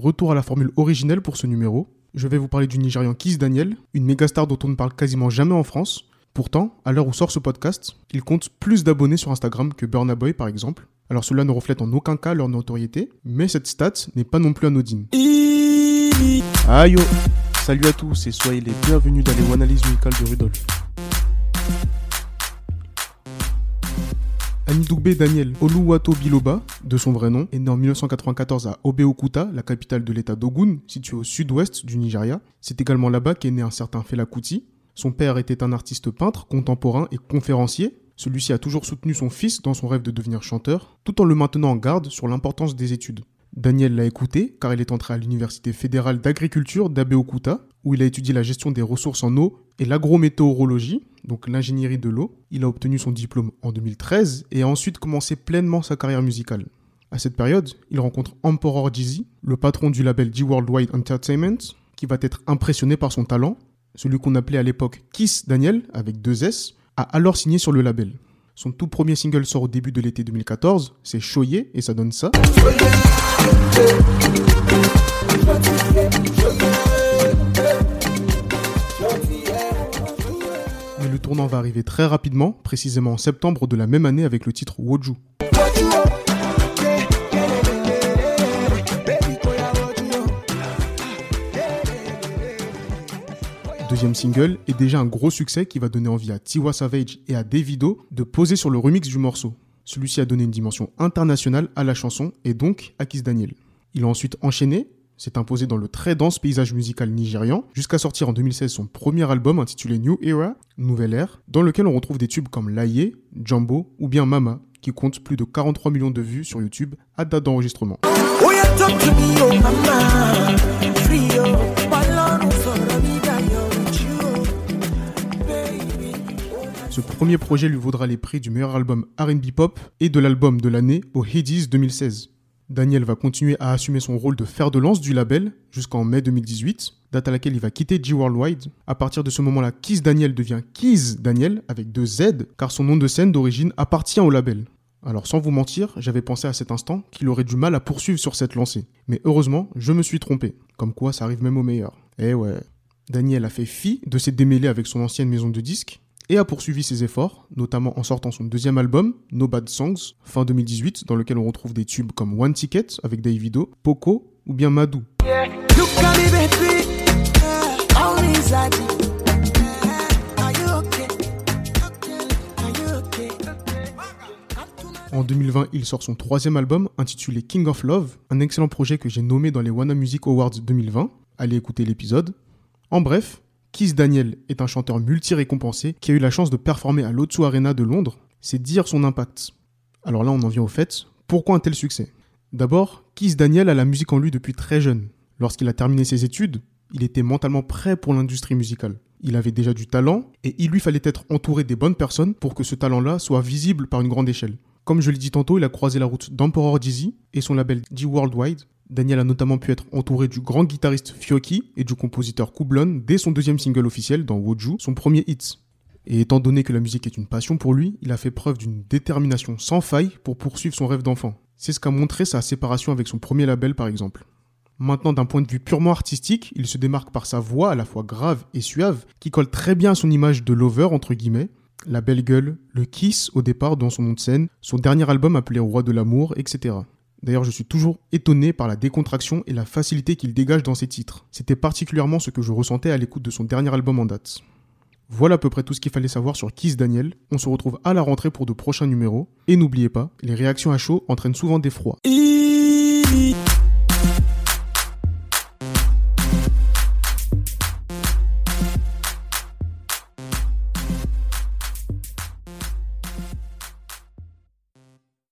retour à la formule originelle pour ce numéro. Je vais vous parler du Nigérian Kiss Daniel, une méga star dont on ne parle quasiment jamais en France. Pourtant, à l'heure où sort ce podcast, il compte plus d'abonnés sur Instagram que Burna Boy par exemple. Alors cela ne reflète en aucun cas leur notoriété, mais cette stat n'est pas non plus anodine. Aïe yo Salut à tous et soyez les bienvenus dans les analyses de Rudolf. Anidougbe Daniel Oluwato Biloba, de son vrai nom, est né en 1994 à Obeokuta, la capitale de l'état d'Ogun, située au sud-ouest du Nigeria. C'est également là-bas qu'est né un certain Fela Kuti. Son père était un artiste peintre, contemporain et conférencier. Celui-ci a toujours soutenu son fils dans son rêve de devenir chanteur, tout en le maintenant en garde sur l'importance des études. Daniel l'a écouté car il est entré à l'Université fédérale d'agriculture d'Abeokuta, où il a étudié la gestion des ressources en eau et l'agrométéorologie, donc l'ingénierie de l'eau. Il a obtenu son diplôme en 2013 et a ensuite commencé pleinement sa carrière musicale. À cette période, il rencontre Emperor Dizzy, le patron du label G Worldwide Entertainment, qui va être impressionné par son talent. Celui qu'on appelait à l'époque Kiss Daniel, avec deux S, a alors signé sur le label. Son tout premier single sort au début de l'été 2014, c'est Choyer et ça donne ça. Mais le tournant va arriver très rapidement, précisément en septembre de la même année avec le titre Woju. Deuxième single est déjà un gros succès qui va donner envie à Tiwa Savage et à Davido de poser sur le remix du morceau. Celui-ci a donné une dimension internationale à la chanson et donc à Kiss Daniel. Il a ensuite enchaîné, s'est imposé dans le très dense paysage musical nigérian, jusqu'à sortir en 2016 son premier album intitulé New Era, Nouvelle Ère, dans lequel on retrouve des tubes comme Laye, Jumbo ou bien Mama, qui compte plus de 43 millions de vues sur YouTube à date d'enregistrement. Ce premier projet lui vaudra les prix du meilleur album RB Pop et de l'album de l'année au Headies 2016. Daniel va continuer à assumer son rôle de fer de lance du label jusqu'en mai 2018, date à laquelle il va quitter G Worldwide. À partir de ce moment-là, Kiss Daniel devient Kiss Daniel avec deux Z, car son nom de scène d'origine appartient au label. Alors sans vous mentir, j'avais pensé à cet instant qu'il aurait du mal à poursuivre sur cette lancée. Mais heureusement, je me suis trompé. Comme quoi, ça arrive même au meilleur. Eh ouais. Daniel a fait fi de s'être démêlé avec son ancienne maison de disques et a poursuivi ses efforts, notamment en sortant son deuxième album, No Bad Songs, fin 2018, dans lequel on retrouve des tubes comme One Ticket avec Davido, Poco ou bien Madou. En 2020, il sort son troisième album intitulé King of Love, un excellent projet que j'ai nommé dans les Wanna Music Awards 2020. Allez écouter l'épisode. En bref, Kiss Daniel est un chanteur multi-récompensé qui a eu la chance de performer à l'O2 Arena de Londres. C'est dire son impact. Alors là, on en vient au fait. Pourquoi un tel succès? D'abord, Kiss Daniel a la musique en lui depuis très jeune. Lorsqu'il a terminé ses études, il était mentalement prêt pour l'industrie musicale. Il avait déjà du talent et il lui fallait être entouré des bonnes personnes pour que ce talent-là soit visible par une grande échelle. Comme je l'ai dit tantôt, il a croisé la route d'Emperor Dizzy et son label D Worldwide, Daniel a notamment pu être entouré du grand guitariste Fioki et du compositeur Kublon dès son deuxième single officiel dans Woju, son premier hit. Et étant donné que la musique est une passion pour lui, il a fait preuve d'une détermination sans faille pour poursuivre son rêve d'enfant. C'est ce qu'a montré sa séparation avec son premier label par exemple. Maintenant, d'un point de vue purement artistique, il se démarque par sa voix à la fois grave et suave, qui colle très bien à son image de lover entre guillemets, la belle gueule, le kiss au départ dans son nom de scène, son dernier album appelé Roi de l'amour, etc. D'ailleurs, je suis toujours étonné par la décontraction et la facilité qu'il dégage dans ses titres. C'était particulièrement ce que je ressentais à l'écoute de son dernier album en date. Voilà à peu près tout ce qu'il fallait savoir sur Kiss Daniel. On se retrouve à la rentrée pour de prochains numéros. Et n'oubliez pas, les réactions à chaud entraînent souvent des froids.